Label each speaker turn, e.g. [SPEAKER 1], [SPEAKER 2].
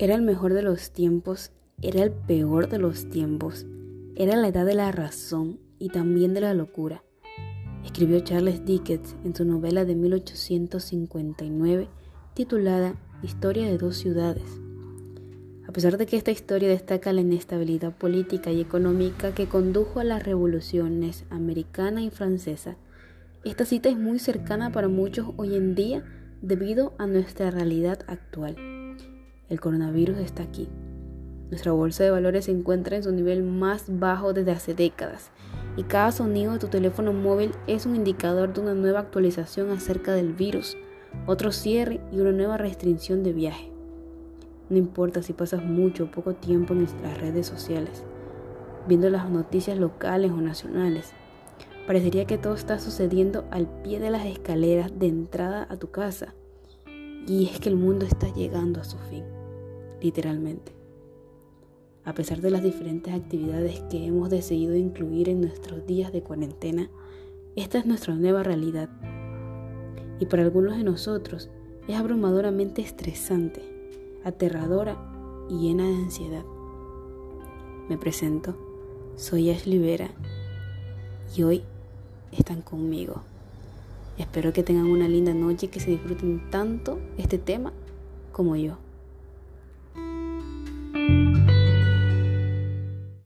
[SPEAKER 1] Era el mejor de los tiempos, era el peor de los tiempos, era la edad de la razón y también de la locura. Escribió Charles Dickens en su novela de 1859 titulada Historia de dos ciudades. A pesar de que esta historia destaca la inestabilidad política y económica que condujo a las revoluciones americana y francesa, esta cita es muy cercana para muchos hoy en día debido a nuestra realidad actual. El coronavirus está aquí. Nuestra bolsa de valores se encuentra en su nivel más bajo desde hace décadas y cada sonido de tu teléfono móvil es un indicador de una nueva actualización acerca del virus, otro cierre y una nueva restricción de viaje. No importa si pasas mucho o poco tiempo en nuestras redes sociales, viendo las noticias locales o nacionales, parecería que todo está sucediendo al pie de las escaleras de entrada a tu casa. Y es que el mundo está llegando a su fin literalmente. A pesar de las diferentes actividades que hemos decidido incluir en nuestros días de cuarentena, esta es nuestra nueva realidad. Y para algunos de nosotros es abrumadoramente estresante, aterradora y llena de ansiedad. Me presento, soy Ashley Vera y hoy están conmigo. Espero que tengan una linda noche y que se disfruten tanto este tema como yo.